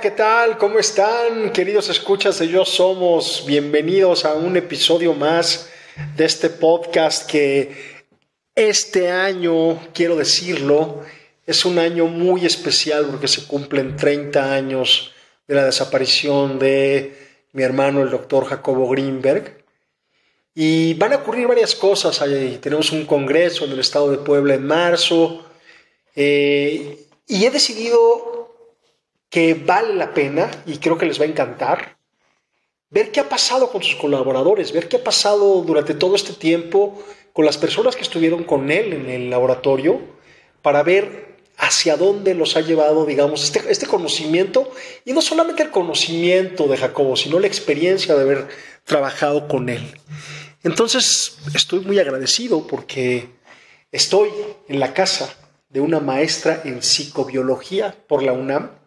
¿qué tal? ¿Cómo están? Queridos escuchas de Yo Somos, bienvenidos a un episodio más de este podcast que este año, quiero decirlo, es un año muy especial porque se cumplen 30 años de la desaparición de mi hermano, el doctor Jacobo Greenberg. Y van a ocurrir varias cosas. tenemos un congreso en el estado de Puebla en marzo. Eh, y he decidido que vale la pena, y creo que les va a encantar, ver qué ha pasado con sus colaboradores, ver qué ha pasado durante todo este tiempo con las personas que estuvieron con él en el laboratorio, para ver hacia dónde los ha llevado, digamos, este, este conocimiento, y no solamente el conocimiento de Jacobo, sino la experiencia de haber trabajado con él. Entonces, estoy muy agradecido porque estoy en la casa de una maestra en psicobiología por la UNAM,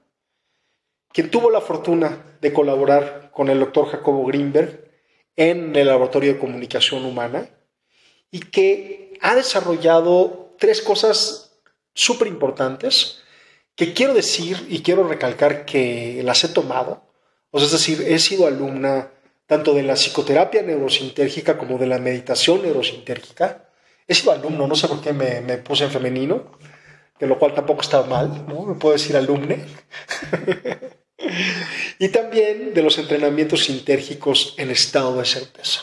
quien tuvo la fortuna de colaborar con el doctor Jacobo Greenberg en el Laboratorio de Comunicación Humana y que ha desarrollado tres cosas súper importantes que quiero decir y quiero recalcar que las he tomado. O es decir, he sido alumna tanto de la psicoterapia neurosintérgica como de la meditación neurosintérgica. He sido alumno, no sé por qué me, me puse en femenino, de lo cual tampoco está mal, ¿no? Me puedo decir alumne. y también de los entrenamientos sintérgicos en estado de certeza.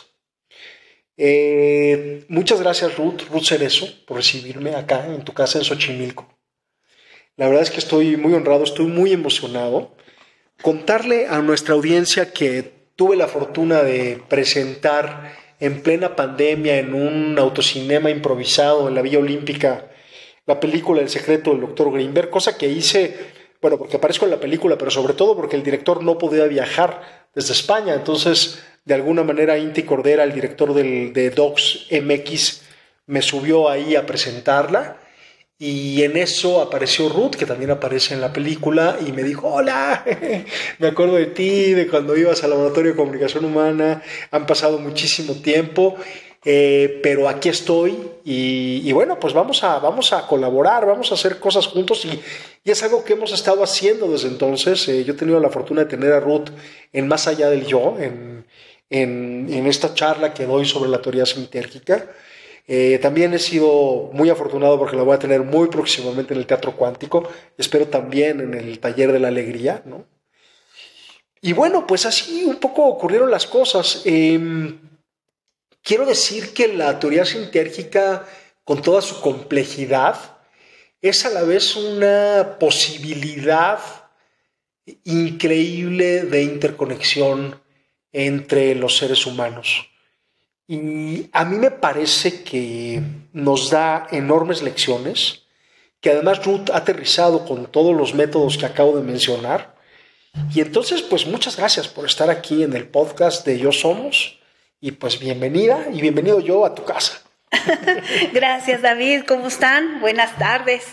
Eh, muchas gracias Ruth, Ruth Cerezo, por recibirme acá en tu casa en Xochimilco. La verdad es que estoy muy honrado, estoy muy emocionado. Contarle a nuestra audiencia que tuve la fortuna de presentar en plena pandemia en un autocinema improvisado en la Villa Olímpica la película El secreto del doctor Greenberg, cosa que hice bueno, porque aparezco en la película, pero sobre todo porque el director no podía viajar desde España. Entonces, de alguna manera, Inti Cordera, el director del, de Docs MX, me subió ahí a presentarla. Y en eso apareció Ruth, que también aparece en la película, y me dijo, hola, me acuerdo de ti, de cuando ibas al laboratorio de comunicación humana, han pasado muchísimo tiempo, eh, pero aquí estoy y, bueno, pues vamos a, vamos a colaborar, vamos a hacer cosas juntos y, es algo que hemos estado haciendo desde entonces. Eh, yo he tenido la fortuna de tener a Ruth en Más allá del yo, en, en, esta charla que doy sobre la teoría sintérgica. Eh, también he sido muy afortunado porque la voy a tener muy próximamente en el Teatro Cuántico, espero también en el Taller de la Alegría, ¿no? Y bueno, pues así un poco ocurrieron las cosas. Quiero decir que la teoría sintérgica, con toda su complejidad, es a la vez una posibilidad increíble de interconexión entre los seres humanos. Y a mí me parece que nos da enormes lecciones, que además Ruth ha aterrizado con todos los métodos que acabo de mencionar. Y entonces, pues muchas gracias por estar aquí en el podcast de Yo Somos. Y pues bienvenida y bienvenido yo a tu casa. Gracias David, ¿cómo están? Buenas tardes,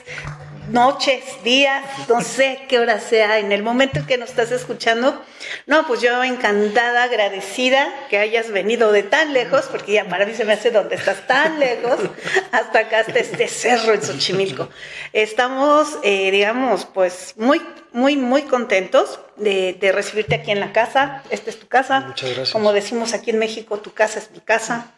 noches, días, no sé qué hora sea, en el momento en que nos estás escuchando. No, pues yo encantada, agradecida que hayas venido de tan lejos, porque ya para mí se me hace donde estás tan lejos, hasta acá, hasta este cerro en Xochimilco. Estamos, eh, digamos, pues muy, muy, muy contentos de, recibirte aquí en la casa. Esta es tu casa. Muchas gracias. Como decimos aquí en México, tu casa es mi casa.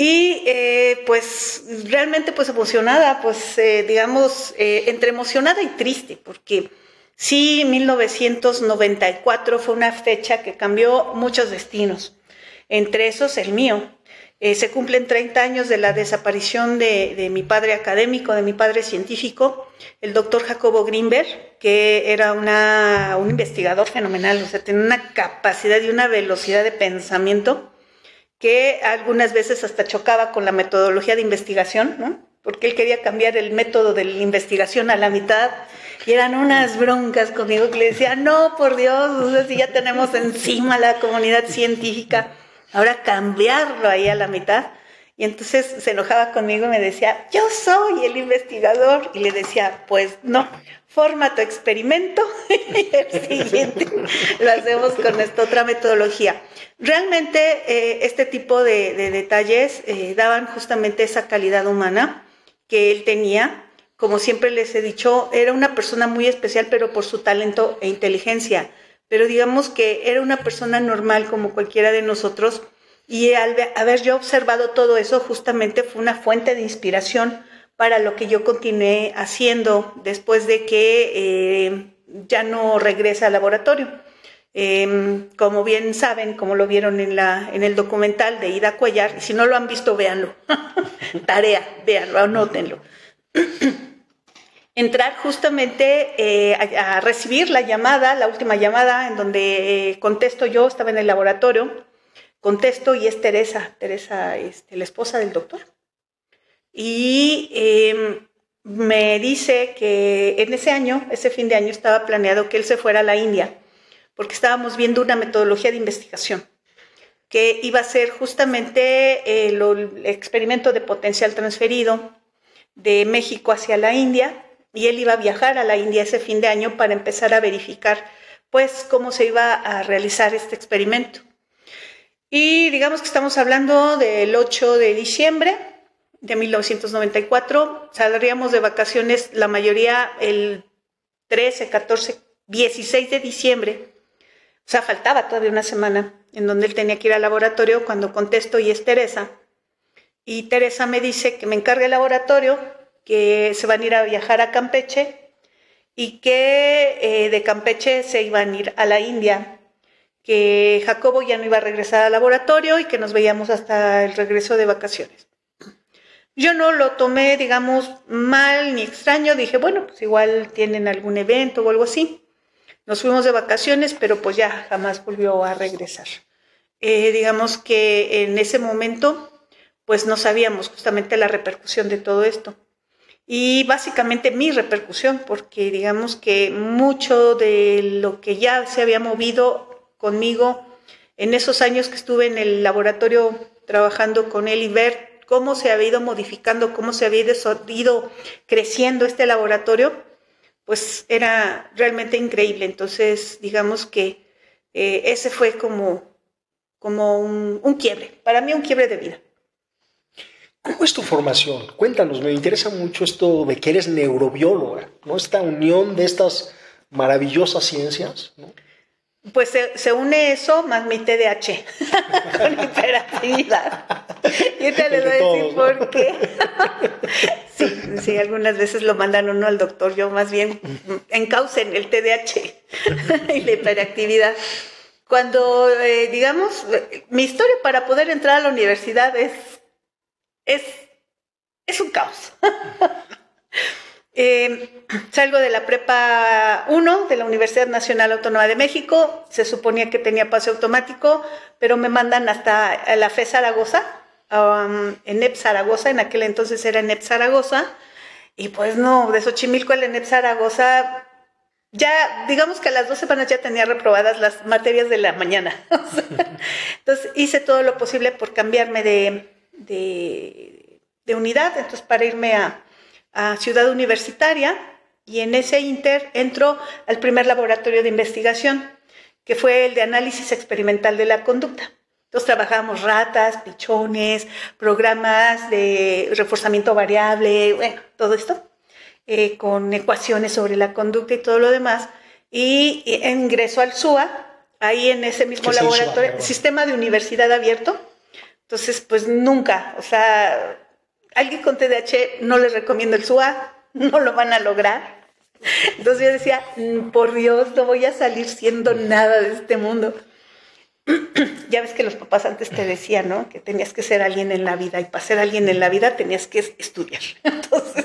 Y eh, pues realmente pues emocionada, pues eh, digamos, entre emocionada y triste, porque sí, 1994 fue una fecha que cambió muchos destinos, entre esos el mío. Eh, se cumplen 30 años de la desaparición de, mi padre académico, de mi padre científico, el doctor Jacobo Greenberg, que era un investigador fenomenal, o sea, tenía una capacidad y una velocidad de pensamiento que algunas veces hasta chocaba con la metodología de investigación, ¿no? porque él quería cambiar el método de la investigación a la mitad y eran unas broncas conmigo que le decía, no, por Dios, o sea, si ya tenemos encima la comunidad científica ahora cambiarlo ahí a la mitad. Y entonces se enojaba conmigo y me decía, yo soy el investigador. Y le decía, pues no, forma tu experimento y el siguiente lo hacemos con esta otra metodología. Realmente eh, este tipo de, detalles eh, daban justamente esa calidad humana que él tenía, como siempre les he dicho, era una persona muy especial, pero por su talento e inteligencia. Pero digamos que era una persona normal como cualquiera de nosotros. Y al haber yo observado todo eso, justamente fue una fuente de inspiración para lo que yo continué haciendo después de que eh, ya no regresa al laboratorio. Em, como bien saben, como lo vieron en, la, en el documental de Ida Cuellar, si no lo han visto, véanlo. Tarea, véanlo, anótenlo. Entrar justamente eh, a, recibir la llamada, la última llamada, en donde eh, contesto yo, estaba en el laboratorio, contesto y es Teresa, Teresa, este, la esposa del doctor. Y em, me dice que en ese año, ese fin de año, estaba planeado que él se fuera a la India porque estábamos viendo una metodología de investigación que iba a ser justamente el, experimento de potencial transferido de México hacia la India y él iba a viajar a la India ese fin de año para empezar a verificar pues cómo se iba a realizar este experimento. Y digamos que estamos hablando del 8 de diciembre de 1994, saldríamos de vacaciones la mayoría el 13, 14, 16 de diciembre o sea, faltaba todavía una semana en donde él tenía que ir al laboratorio cuando contesto y es Teresa. Y Teresa me dice que me encargue el laboratorio, que se van a ir a viajar a Campeche y que eh, de Campeche se iban a ir a la India, que Jacobo ya no iba a regresar al laboratorio y que nos veíamos hasta el regreso de vacaciones. Yo no lo tomé, digamos, mal ni extraño, dije, bueno, pues igual tienen algún evento o algo así. Nos fuimos de vacaciones, pero pues ya jamás volvió a regresar. Eh, digamos que en ese momento, pues no sabíamos justamente la repercusión de todo esto. Y básicamente mi repercusión, porque digamos que mucho de lo que ya se había movido conmigo en esos años que estuve en el laboratorio trabajando con él y ver cómo se había ido modificando, cómo se había ido creciendo este laboratorio, pues era realmente increíble. Entonces, digamos que eh, ese fue como, como un, un, quiebre, para mí un quiebre de vida. ¿Cómo es tu formación? Cuéntanos, me interesa mucho esto de que eres neurobióloga, ¿no? Esta unión de estas maravillosas ciencias, ¿no? Pues se, une eso más mi TDAH con hiperactividad. Y te les voy a decir por qué. sí, sí, algunas veces lo mandan uno al doctor, yo más bien encaucen el TDAH y la hiperactividad. Cuando, eh, digamos, mi historia para poder entrar a la universidad es, es, es un caos. Eh, salgo de la prepa 1 de la Universidad Nacional Autónoma de México, se suponía que tenía pase automático, pero me mandan hasta la FE Zaragoza, um, en EP Zaragoza, en aquel entonces era en EP Zaragoza, y pues no, de Xochimilco al ENEP Zaragoza, ya digamos que a las dos semanas ya tenía reprobadas las materias de la mañana. entonces hice todo lo posible por cambiarme de, de unidad, entonces para irme a a Ciudad Universitaria y en ese inter entró al primer laboratorio de investigación, que fue el de análisis experimental de la conducta. Entonces trabajábamos ratas, pichones, programas de reforzamiento variable, bueno, todo esto, eh, con ecuaciones sobre la conducta y todo lo demás. Y, ingresó al SUA, ahí en ese mismo laboratorio, sistema de universidad abierto. Entonces, pues nunca, o sea, alguien con TDAH no les recomiendo el SUA, no lo van a lograr. Entonces yo decía, mm, por Dios, no voy a salir siendo nada de este mundo. ya ves que los papás antes te decían, ¿no? Que tenías que ser alguien en la vida y para ser alguien en la vida tenías que estudiar. Entonces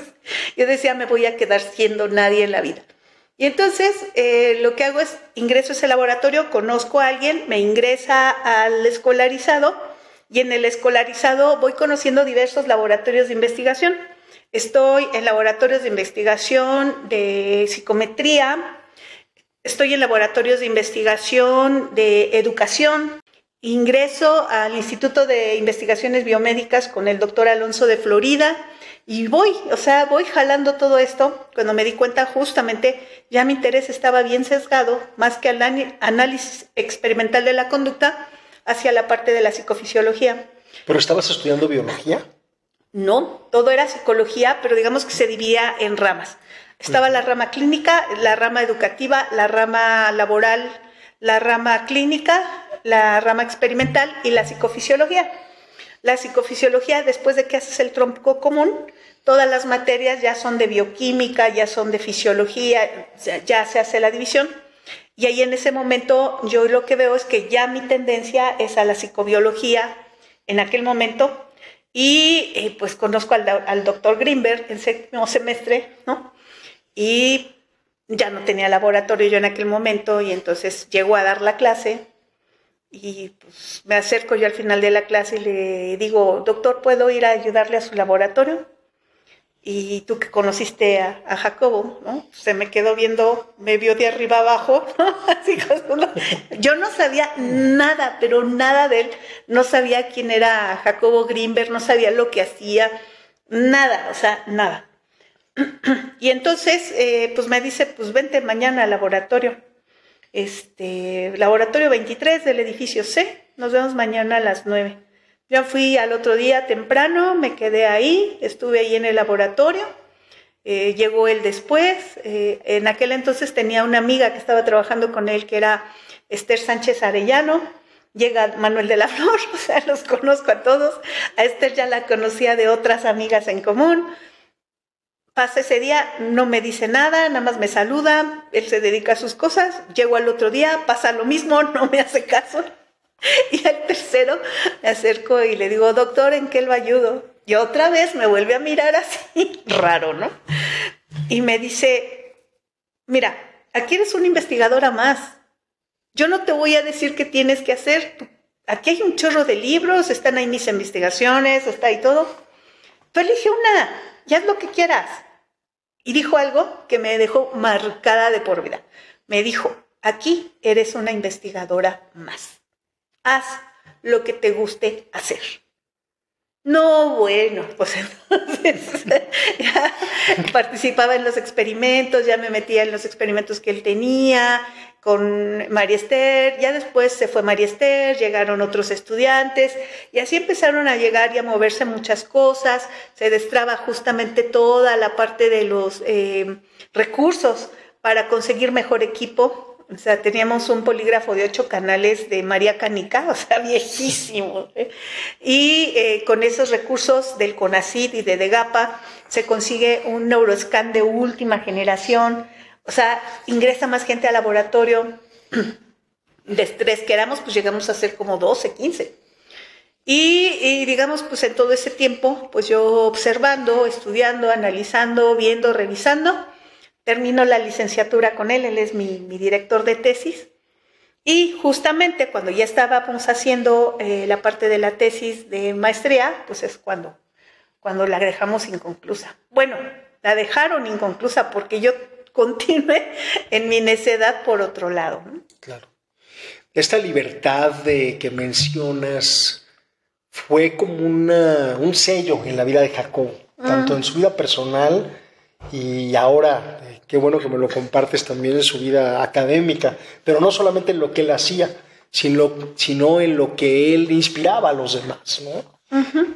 yo decía, me voy a quedar siendo nadie en la vida. Y entonces eh, lo que hago es ingreso a ese laboratorio, conozco a alguien, me ingresa al escolarizado y en el escolarizado voy conociendo diversos laboratorios de investigación. Estoy en laboratorios de investigación de psicometría, estoy en laboratorios de investigación de educación, ingreso al Instituto de Investigaciones Biomédicas con el doctor Alonso de Florida y voy, o sea, voy jalando todo esto. Cuando me di cuenta justamente ya mi interés estaba bien sesgado, más que al análisis experimental de la conducta, hacia la parte de la psicofisiología. ¿Pero estabas estudiando biología? No, todo era psicología, pero digamos que se dividía en ramas. Estaba la rama clínica, la rama educativa, la rama laboral, la rama clínica, la rama experimental y la psicofisiología. La psicofisiología, después de que haces el tronco común, todas las materias ya son de bioquímica, ya son de fisiología, ya se hace la división. Y ahí en ese momento yo lo que veo es que ya mi tendencia es a la psicobiología en aquel momento y eh, pues conozco al, doctor Greenberg en séptimo semestre, ¿no? Y ya no tenía laboratorio yo en aquel momento y entonces llego a dar la clase y pues me acerco yo al final de la clase y le digo, doctor, ¿puedo ir a ayudarle a su laboratorio? Y tú que conociste a, Jacobo, ¿no? Se me quedó viendo, me vio de arriba abajo, Así yo no sabía nada, pero nada de él, no sabía quién era Jacobo Greenberg, no sabía lo que hacía, nada, o sea, nada. y entonces, eh, pues me dice, pues vente mañana al laboratorio, este, laboratorio 23 del edificio C, nos vemos mañana a las 9. Ya fui al otro día temprano, me quedé ahí, estuve ahí en el laboratorio. Eh, llegó él después. Eh, en aquel entonces tenía una amiga que estaba trabajando con él, que era Esther Sánchez Arellano. Llega Manuel de la Flor, o sea, los conozco a todos. A Esther ya la conocía de otras amigas en común. Pasa ese día, no me dice nada, nada más me saluda, él se dedica a sus cosas. Llego al otro día, pasa lo mismo, no me hace caso. Y al tercero me acerco y le digo, doctor, ¿en qué lo ayudo? Y otra vez me vuelve a mirar así, raro, ¿no? Y me dice, mira, aquí eres una investigadora más. Yo no te voy a decir qué tienes que hacer. Aquí hay un chorro de libros, están ahí mis investigaciones, está ahí todo. Tú elige una y haz lo que quieras. Y dijo algo que me dejó marcada de por vida. Me dijo, aquí eres una investigadora más haz lo que te guste hacer. No, bueno, pues entonces ya participaba en los experimentos, ya me metía en los experimentos que él tenía con María Esther, ya después se fue María Esther, llegaron otros estudiantes y así empezaron a llegar y a moverse muchas cosas, se destraba justamente toda la parte de los eh, recursos para conseguir mejor equipo o sea, teníamos un polígrafo de ocho canales de María Canica, o sea, viejísimo. ¿eh? Y eh, con esos recursos del CONACID y de DEGAPA se consigue un neuroscan de última generación. O sea, ingresa más gente al laboratorio. De tres que éramos, pues llegamos a ser como 12, 15. Y, y, digamos, pues en todo ese tiempo, pues yo observando, estudiando, analizando, viendo, revisando, termino la licenciatura con él, él es mi, director de tesis. Y justamente cuando ya estábamos haciendo eh, la parte de la tesis de maestría, pues es cuando, cuando la dejamos inconclusa. Bueno, la dejaron inconclusa porque yo continué en mi necedad por otro lado. Claro. Esta libertad de que mencionas fue como una, un sello en la vida de Jacob, tanto en su vida personal y ahora qué bueno que me lo compartes también en su vida académica, pero no solamente en lo que él hacía, sino, sino en lo que él inspiraba a los demás, ¿no?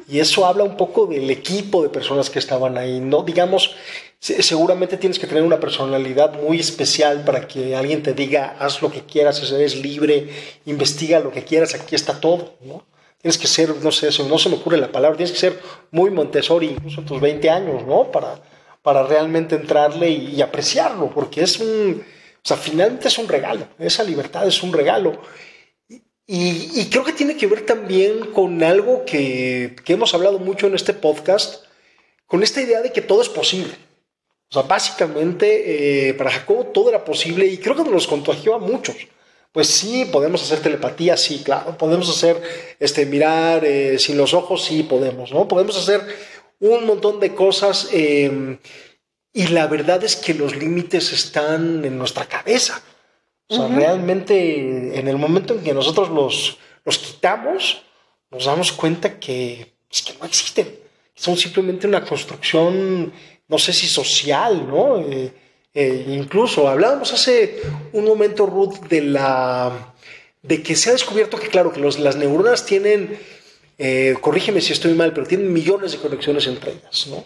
Y eso habla un poco del equipo de personas que estaban ahí, ¿no? Digamos, seguramente tienes que tener una personalidad muy especial para que alguien te diga, haz lo que quieras, eres libre, investiga lo que quieras, aquí está todo, ¿no? Tienes que ser, no sé, no se me ocurre la palabra, tienes que ser muy Montessori, incluso tus 20 años, ¿no? Para, para realmente entrarle y, apreciarlo, porque es un, o sea, finalmente es un regalo, esa libertad es un regalo. Y, creo que tiene que ver también con algo que, que, hemos hablado mucho en este podcast, con esta idea de que todo es posible. O sea, básicamente eh, para Jacobo todo era posible y creo que nos contagió a muchos. Pues sí, podemos hacer telepatía, sí, claro. Podemos hacer, este, mirar eh, sin los ojos, sí, podemos, ¿no? Podemos hacer un montón de cosas em, y la verdad es que los límites están en nuestra cabeza. O sea, realmente en el momento en que nosotros los, los quitamos, nos damos cuenta que, es que no existen. Son simplemente una construcción, no sé si social, ¿no? Eh, eh, incluso hablábamos hace un momento, Ruth, de la de que se ha descubierto que, claro, que los, las neuronas tienen eh, corrígeme si estoy mal, pero tienen millones de conexiones entre ellas, ¿no?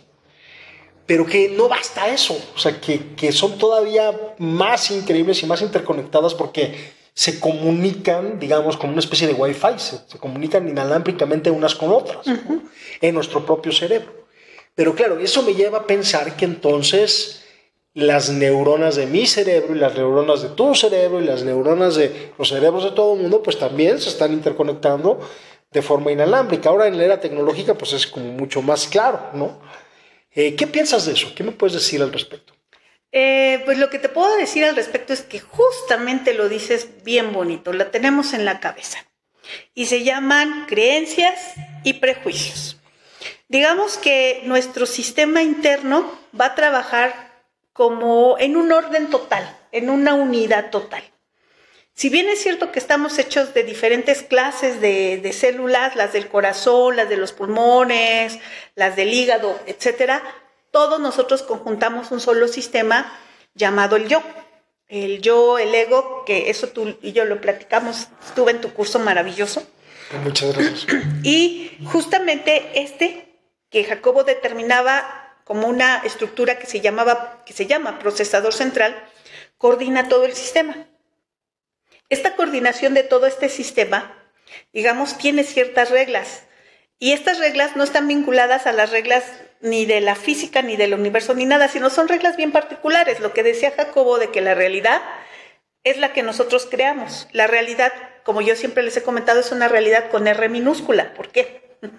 Pero que no basta eso, o sea, que, que son todavía más increíbles y más interconectadas porque se comunican, digamos, como una especie de Wi-Fi, se, comunican inalámbricamente unas con otras en nuestro propio cerebro. Pero claro, eso me lleva a pensar que entonces las neuronas de mi cerebro y las neuronas de tu cerebro y las neuronas de los cerebros de todo el mundo, pues también se están interconectando de forma inalámbrica. Ahora en la era tecnológica, pues es como mucho más claro, ¿no? Eh, ¿Qué piensas de eso? ¿Qué me puedes decir al respecto? Eh, pues lo que te puedo decir al respecto es que justamente lo dices bien bonito, la tenemos en la cabeza. Y se llaman creencias y prejuicios. Digamos que nuestro sistema interno va a trabajar como en un orden total, en una unidad total. Si bien es cierto que estamos hechos de diferentes clases de, de, células, las del corazón, las de los pulmones, las del hígado, etcétera, todos nosotros conjuntamos un solo sistema llamado el yo. El yo, el ego, que eso tú y yo lo platicamos, estuve en tu curso maravilloso. Muchas gracias. Y justamente este que Jacobo determinaba como una estructura que se llamaba que se llama procesador central, coordina todo el sistema. Esta coordinación de todo este sistema, digamos, tiene ciertas reglas. Y estas reglas no están vinculadas a las reglas ni de la física, ni del universo, ni nada, sino son reglas bien particulares. Lo que decía Jacobo de que la realidad es la que nosotros creamos. La realidad, como yo siempre les he comentado, es una realidad con R minúscula. ¿Por qué?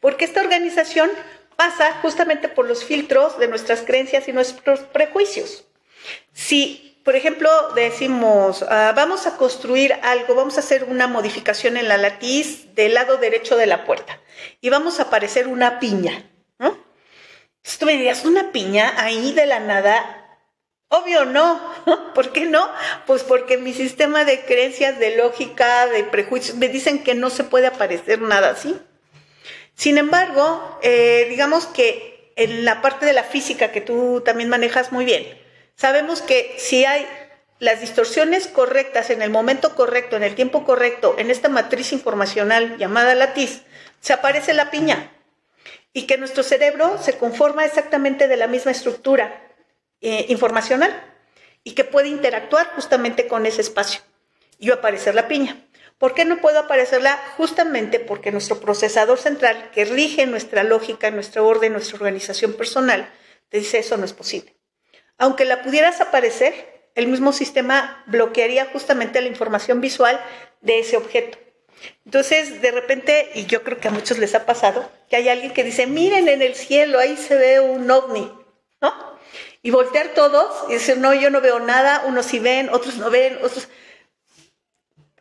Porque esta organización pasa justamente por los filtros de nuestras creencias y nuestros prejuicios. Si, por ejemplo, decimos, ah, vamos a construir algo, vamos a hacer una modificación en la latiz del lado derecho de la puerta y vamos a aparecer una piña, ¿no? tú me dirías, ¿una piña ahí de la nada? Obvio no. ¿Por qué no? Pues porque mi sistema de creencias, de lógica, de prejuicios, me dicen que no se puede aparecer nada así. Sin embargo, eh, digamos que en la parte de la física que tú también manejas muy bien, sabemos que si hay las distorsiones correctas en el momento correcto, en el tiempo correcto, en esta matriz informacional llamada latiz, se aparece la piña y que nuestro cerebro se conforma exactamente de la misma estructura eh, informacional y que puede interactuar justamente con ese espacio y aparecer la piña. ¿Por qué no puedo aparecerla? Justamente porque nuestro procesador central, que rige nuestra lógica, nuestro orden, nuestra organización personal, te dice eso no es posible. Aunque la pudieras aparecer, el mismo sistema bloquearía justamente la información visual de ese objeto. Entonces, de repente, y yo creo que a muchos les ha pasado, que hay alguien que dice, miren en el cielo, ahí se ve un ovni, ¿no? Y voltear todos y decir, no, yo no veo nada, unos sí ven, otros no ven, otros...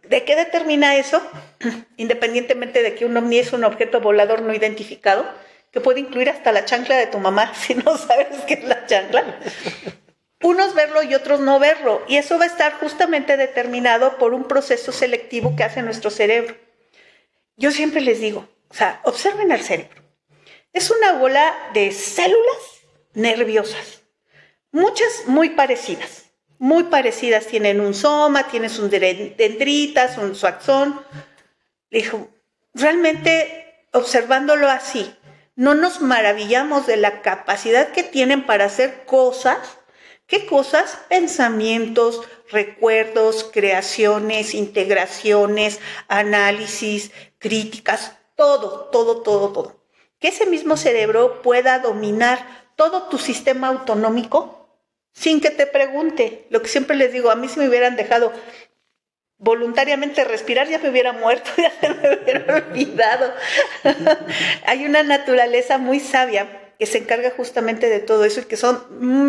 ¿De qué determina eso? Independientemente de que un ovni es un objeto volador no identificado, que puede incluir hasta la chancla de tu mamá, si no sabes qué es la chancla unos verlo y otros no verlo. Y eso va a estar justamente determinado por un proceso selectivo que hace nuestro cerebro. Yo siempre les digo, o sea, observen el cerebro. Es una bola de células nerviosas, muchas muy parecidas. Muy parecidas, tienen un soma, tienen sus dendritas, un axón. Dijo, realmente observándolo así, no nos maravillamos de la capacidad que tienen para hacer cosas ¿Qué cosas? Pensamientos, recuerdos, creaciones, integraciones, análisis, críticas, todo, todo, todo, todo. Que ese mismo cerebro pueda dominar todo tu sistema autonómico sin que te pregunte. Lo que siempre les digo, a mí si me hubieran dejado voluntariamente respirar, ya me hubiera muerto, ya se me hubiera olvidado. Hay una naturaleza muy sabia que se encarga justamente de todo eso y que son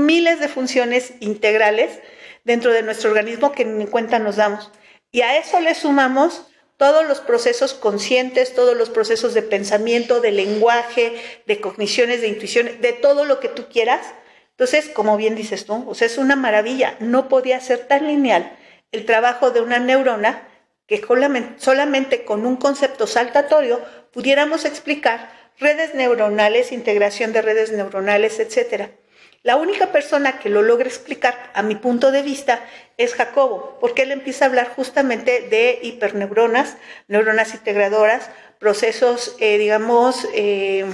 miles de funciones integrales dentro de nuestro organismo que ni cuenta nos damos. Y a eso le sumamos todos los procesos conscientes, todos los procesos de pensamiento, de lenguaje, de cogniciones, de intuición, de todo lo que tú quieras. Entonces, como bien dices tú, o sea, es una maravilla. No podía ser tan lineal el trabajo de una neurona que solamente con un concepto saltatorio pudiéramos explicar redes neuronales, integración de redes neuronales, etc. La única persona que lo logra explicar, a mi punto de vista, es Jacobo, porque él empieza a hablar justamente de hiperneuronas, neuronas integradoras, procesos, eh, digamos, eh,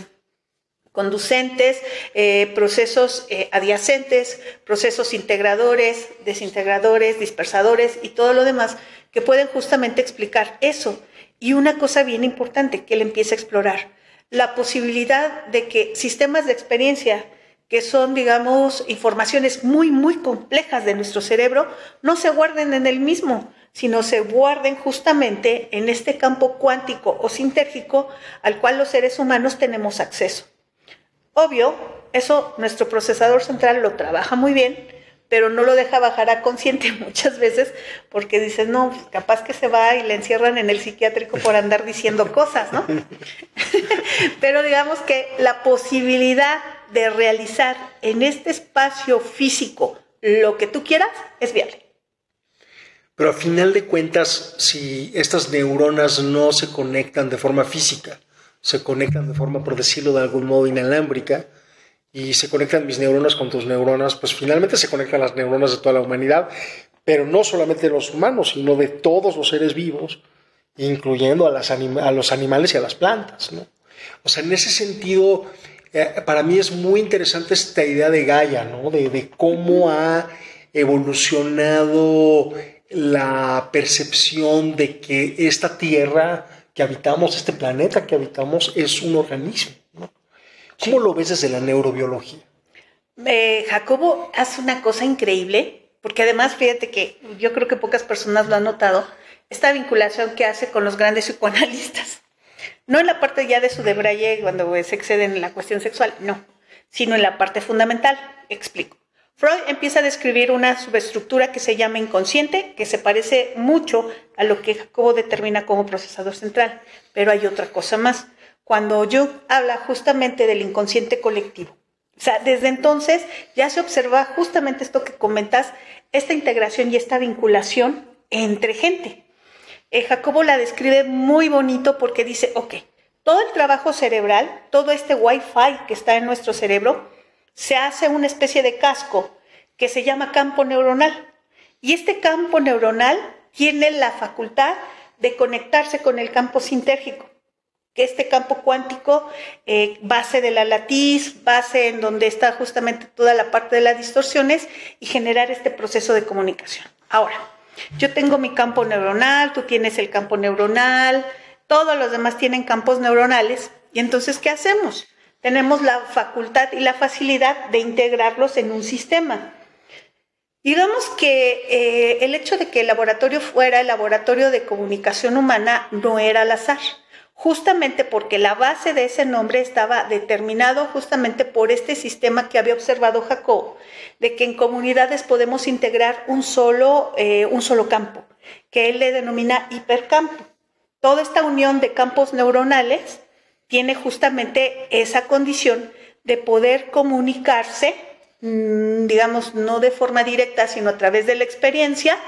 conducentes, eh, procesos adyacentes, procesos integradores, desintegradores, dispersadores y todo lo demás que pueden justamente explicar eso. Y una cosa bien importante que él empieza a explorar, la posibilidad de que sistemas de experiencia que son, digamos, informaciones muy, muy complejas de nuestro cerebro, no se guarden en el mismo, sino se guarden justamente en este campo cuántico o sintérgico al cual los seres humanos tenemos acceso. Obvio, eso nuestro procesador central lo trabaja muy bien, pero no lo deja bajar a consciente muchas veces porque dices, no, pues, capaz que se va y le encierran en el psiquiátrico por andar diciendo cosas, ¿no? pero digamos que la posibilidad de realizar en este espacio físico lo que tú quieras es viable. Pero a final de cuentas, si estas neuronas no se conectan de forma física, se conectan de forma, por decirlo de algún modo, inalámbrica, y se conectan mis neuronas con tus neuronas, pues finalmente se conectan las neuronas de toda la humanidad, pero no solamente de los humanos, sino de todos los seres vivos, incluyendo a, los animales y a las plantas. ¿no? O sea, en ese sentido, eh, para mí es muy interesante esta idea de Gaia, ¿no? de cómo ha evolucionado la percepción de que esta tierra que habitamos, este planeta que habitamos, es un organismo. ¿Cómo lo ves desde la neurobiología? Eh, Jacobo hace una cosa increíble, porque además fíjate que yo creo que pocas personas lo han notado, esta vinculación que hace con los grandes psicoanalistas. No en la parte ya de su debraye cuando se exceden en la cuestión sexual, no, sino en la parte fundamental. Explico. Freud empieza a describir una subestructura que se llama inconsciente, que se parece mucho a lo que Jacobo determina como procesador central, pero hay otra cosa más cuando Jung habla justamente del inconsciente colectivo. O sea, desde entonces ya se observa justamente esto que comentas, esta integración y esta vinculación entre gente. Eh, Jacobo la describe muy bonito porque dice, ok, todo el trabajo cerebral, todo este wifi que está en nuestro cerebro, se hace una especie de casco que se llama campo neuronal. Y este campo neuronal tiene la facultad de conectarse con el campo sintérgico que este campo cuántico, eh, base de la latiz, base en donde está justamente toda la parte de las distorsiones y generar este proceso de comunicación. Ahora, yo tengo mi campo neuronal, tú tienes el campo neuronal, todos los demás tienen campos neuronales y entonces, ¿qué hacemos? Tenemos la facultad y la facilidad de integrarlos en un sistema. Digamos que eh, el hecho de que el laboratorio fuera el laboratorio de comunicación humana no era al azar justamente porque la base de ese nombre estaba determinado justamente por este sistema que había observado Jacob, de que en comunidades podemos integrar un solo, eh, un solo campo, que él le denomina hipercampo. Toda esta unión de campos neuronales tiene justamente esa condición de poder comunicarse, mm, digamos, no de forma directa, sino a través de la experiencia,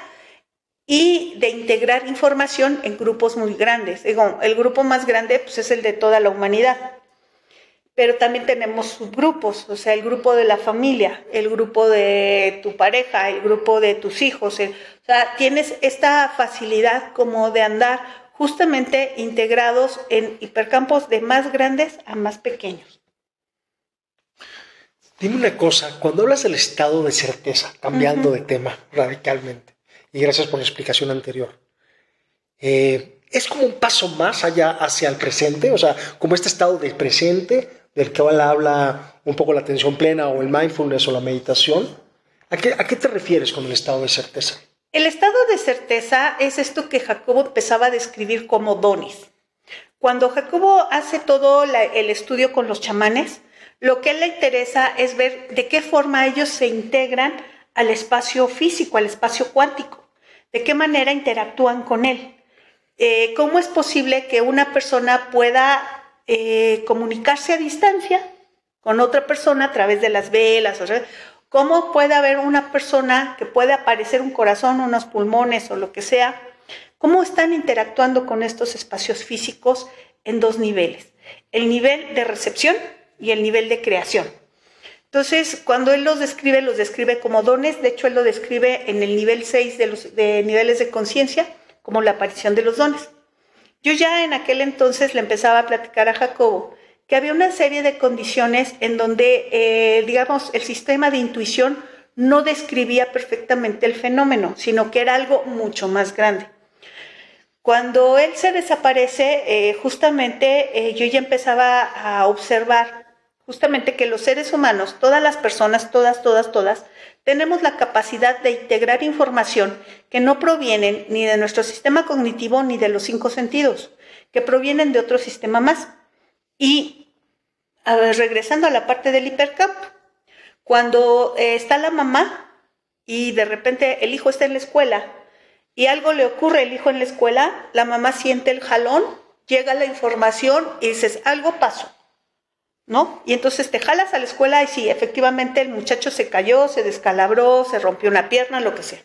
y de integrar información en grupos muy grandes. Digo, el grupo más grande pues, es el de toda la humanidad, pero también tenemos subgrupos, o sea, el grupo de la familia, el grupo de tu pareja, el grupo de tus hijos. o sea, tienes esta facilidad como de andar justamente integrados en hipercampos de más grandes a más pequeños. Dime una cosa, cuando hablas del estado de certeza, cambiando de tema radicalmente, y gracias por la explicación anterior. Eh, es como un paso más allá hacia el presente, o sea, como este estado del presente del que habla un poco la atención plena o el mindfulness o la meditación. ¿A qué, ¿A qué te refieres con el estado de certeza? El estado de certeza es esto que Jacobo empezaba a describir como donis. Cuando Jacobo hace todo el estudio con los chamanes, lo que él le interesa es ver de qué forma ellos se integran al espacio físico, al espacio cuántico de qué manera interactúan con él. Eh, ¿Cómo es posible que una persona pueda eh, comunicarse a distancia con otra persona a través de las velas? ¿Cómo puede haber una persona que puede aparecer un corazón, unos pulmones o lo que sea? ¿Cómo están interactuando con estos espacios físicos en dos niveles? El nivel de recepción y el nivel de creación. Entonces, cuando él los describe, los describe como dones, de hecho él lo describe en el nivel 6 de los de niveles de conciencia como la aparición de los dones. Yo ya en aquel entonces le empezaba a platicar a Jacobo que había una serie de condiciones en donde, eh, digamos, el sistema de intuición no describía perfectamente el fenómeno, sino que era algo mucho más grande. Cuando él se desaparece, eh, justamente eh, yo ya empezaba a observar justamente que los seres humanos, todas las personas, todas, todas, todas, tenemos la capacidad de integrar información que no provienen ni de nuestro sistema cognitivo ni de los cinco sentidos, que provienen de otro sistema más. Y regresando a la parte del hipercampo, cuando eh, está la mamá y de repente el hijo está en la escuela y algo le ocurre al hijo en la escuela, la mamá siente el jalón, llega la información y dices, algo pasó. ¿No? Y entonces te jalas a la escuela y sí, efectivamente el muchacho se cayó, se descalabró, se rompió una pierna, lo que sea.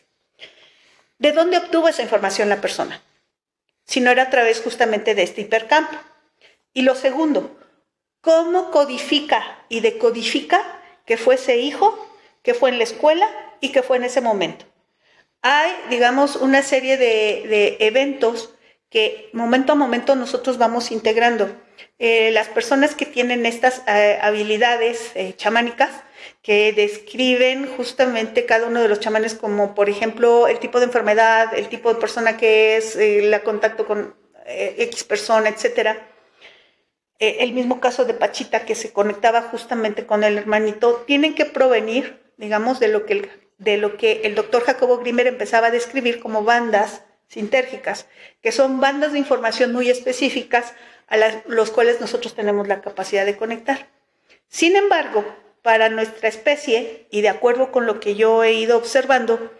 ¿De dónde obtuvo esa información la persona? Si no era a través justamente de este hipercampo. Y lo segundo, ¿cómo codifica y decodifica que fue ese hijo, que fue en la escuela y que fue en ese momento. Hay, digamos, una serie de, eventos que momento a momento nosotros vamos integrando. Eh, las personas que tienen estas eh, habilidades eh, chamánicas, que describen justamente cada uno de los chamanes como, por ejemplo, el tipo de enfermedad, el tipo de persona que es, el contacto con X persona, etcétera, eh, el mismo caso de Pachita que se conectaba justamente con el hermanito, tienen que provenir, digamos, de lo que el, de lo que el doctor Jacobo Grimmer empezaba a describir como bandas sintérgicas, que son bandas de información muy específicas a las los cuales nosotros tenemos la capacidad de conectar. Sin embargo, para nuestra especie, y de acuerdo con lo que yo he ido observando,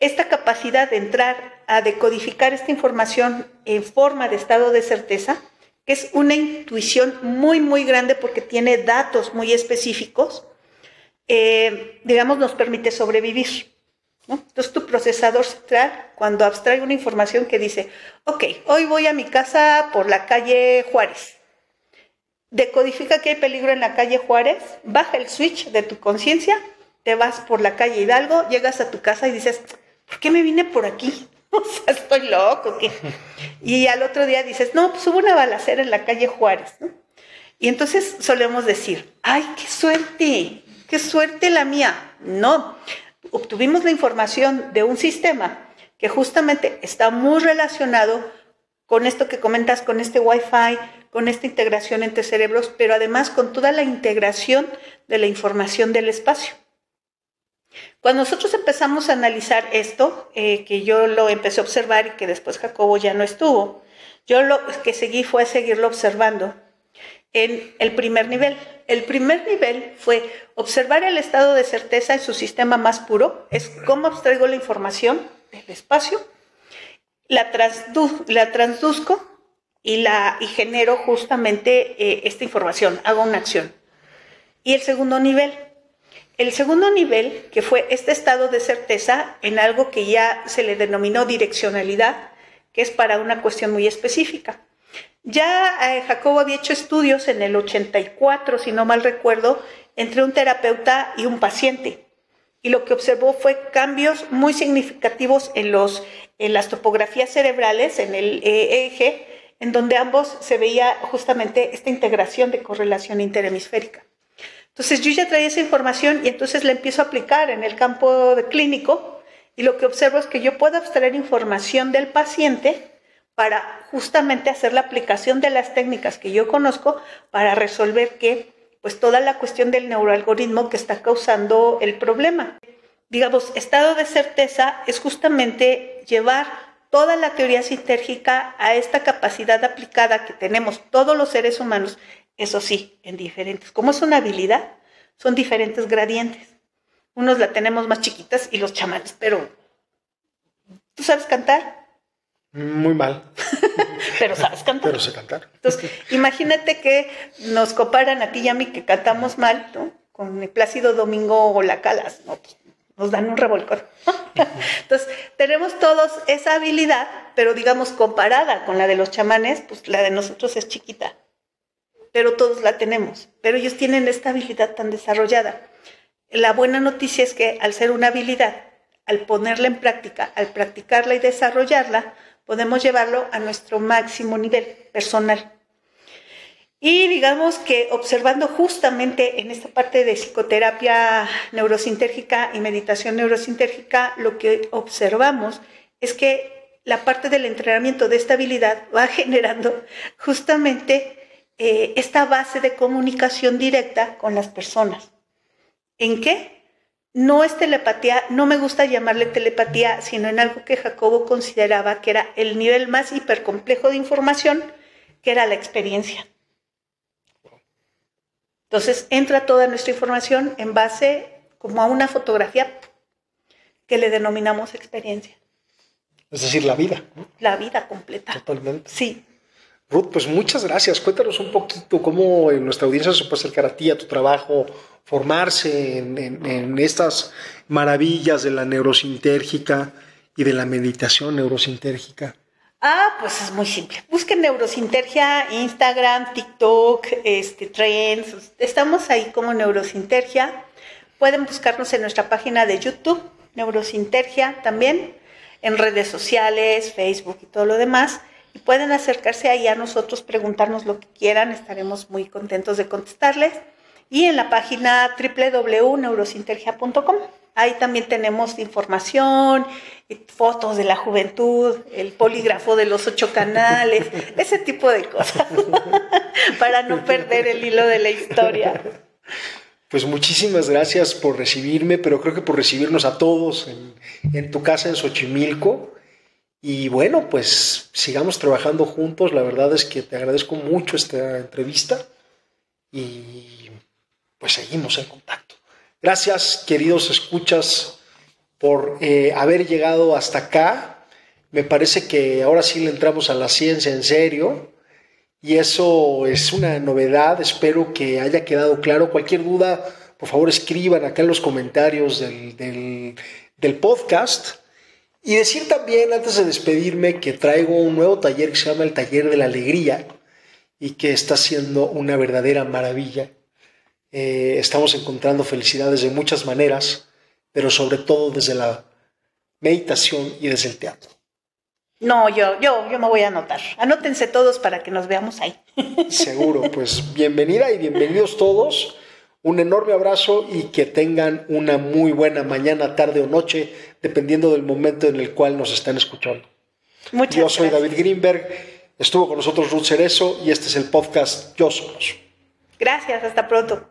esta capacidad de entrar a decodificar esta información en forma de estado de certeza, que es una intuición muy, muy grande porque tiene datos muy específicos, eh, digamos, nos permite sobrevivir. Entonces tu procesador central, cuando abstrae una información que dice, ok, hoy voy a mi casa por la calle Juárez, decodifica que hay peligro en la calle Juárez, baja el switch de tu conciencia, te vas por la calle Hidalgo, llegas a tu casa y dices, ¿por qué me vine por aquí? estoy loco. Y al otro día dices, no, pues hubo una balacera en la calle Juárez, ¿no? Y entonces solemos decir, ay, qué suerte, qué suerte la mía. No, obtuvimos la información de un sistema que justamente está muy relacionado con esto que comentas, con este Wi-Fi, con esta integración entre cerebros, pero además con toda la integración de la información del espacio. Cuando nosotros empezamos a analizar esto, eh, que yo lo empecé a observar y que después Jacobo ya no estuvo, yo lo que seguí fue seguirlo observando en el primer nivel. El primer nivel fue observar el estado de certeza en su sistema más puro, es cómo abstraigo la información del espacio, la, la transduzco y, la, y genero justamente eh, esta información, hago una acción. Y el segundo nivel, el segundo nivel, que fue este estado de certeza en algo que ya se le denominó direccionalidad, que es para una cuestión muy específica. Ya eh, Jacobo había hecho estudios en el 84, si no mal recuerdo, entre un terapeuta y un paciente. Y lo que observó fue cambios muy significativos en, los, en las topografías cerebrales, en el eje, en donde ambos se veía justamente esta integración de correlación interhemisférica. Entonces yo ya traía esa información y entonces la empiezo a aplicar en el campo de clínico y lo que observo es que yo puedo abstraer información del paciente para justamente hacer la aplicación de las técnicas que yo conozco para resolver que pues toda la cuestión del neuroalgoritmo que está causando el problema. Digamos, estado de certeza es justamente llevar toda la teoría sintérgica a esta capacidad aplicada que tenemos todos los seres humanos eso sí, en diferentes. Como es una habilidad, son diferentes gradientes. Unos la tenemos más chiquitas y los chamanes, pero ¿tú sabes cantar? Muy mal. pero sabes cantar. Pero sé cantar. Entonces, imagínate que nos comparan a ti y a mí que cantamos mal, ¿no? Con el Plácido Domingo o la Calas, ¿no? Nos dan un revolcón. Entonces, tenemos todos esa habilidad, pero digamos, comparada con la de los chamanes, pues la de nosotros es chiquita pero todos la tenemos. Pero ellos tienen esta habilidad tan desarrollada. La buena noticia es que al ser una habilidad, al ponerla en práctica, al practicarla y desarrollarla, podemos llevarlo a nuestro máximo nivel personal. Y digamos que observando justamente en esta parte de psicoterapia neurosintérgica y meditación neurosintérgica, lo que observamos es que la parte del entrenamiento de estabilidad va generando justamente eh, esta base de comunicación directa con las personas. ¿En qué? No es telepatía, no me gusta llamarle telepatía, sino en algo que Jacobo consideraba que era el nivel más hipercomplejo de información, que era la experiencia. Entonces entra toda nuestra información en base como a una fotografía que le denominamos experiencia. Es decir, la vida. La vida completa. Totalmente. Sí. Ruth, pues muchas gracias. Cuéntanos un poquito cómo nuestra audiencia se puede acercar a ti, a tu trabajo, formarse en, estas maravillas de la neurosintérgica y de la meditación neurosintérgica. Ah, pues es muy simple. Busquen Neurosintergia, Instagram, TikTok, este, Trends. Estamos ahí como Neurosintergia. Pueden buscarnos en nuestra página de YouTube, Neurosintergia también, en redes sociales, Facebook y todo lo demás. Y pueden acercarse ahí a nosotros, preguntarnos lo que quieran. Estaremos muy contentos de contestarles. Y en la página www.neurosintergia.com. Ahí también tenemos información, fotos de la juventud, el polígrafo de los ocho canales, ese tipo de cosas, para no perder el hilo de la historia. Pues muchísimas gracias por recibirme, pero creo que por recibirnos a todos en, tu casa en Xochimilco. Y bueno, pues sigamos trabajando juntos. La verdad es que te agradezco mucho esta entrevista y pues seguimos en contacto. Gracias, queridos escuchas, por eh, haber llegado hasta acá. Me parece que ahora sí le entramos a la ciencia en serio y eso es una novedad. Espero que haya quedado claro. Cualquier duda, por favor, escriban acá en los comentarios del, del podcast. Y decir también, antes de despedirme, que traigo un nuevo taller que se llama el Taller de la Alegría y que está siendo una verdadera maravilla. Eh, estamos encontrando felicidades de muchas maneras, pero sobre todo desde la meditación y desde el teatro. No, yo, yo, yo me voy a anotar. Anótense todos para que nos veamos ahí. Seguro, pues bienvenida y bienvenidos todos. Un enorme abrazo y que tengan una muy buena mañana, tarde o noche, dependiendo del momento en el cual nos están escuchando. Muchas Yo soy David Greenberg, estuvo con nosotros Ruth Cerezo y este es el podcast Yo Somos. Gracias, hasta pronto.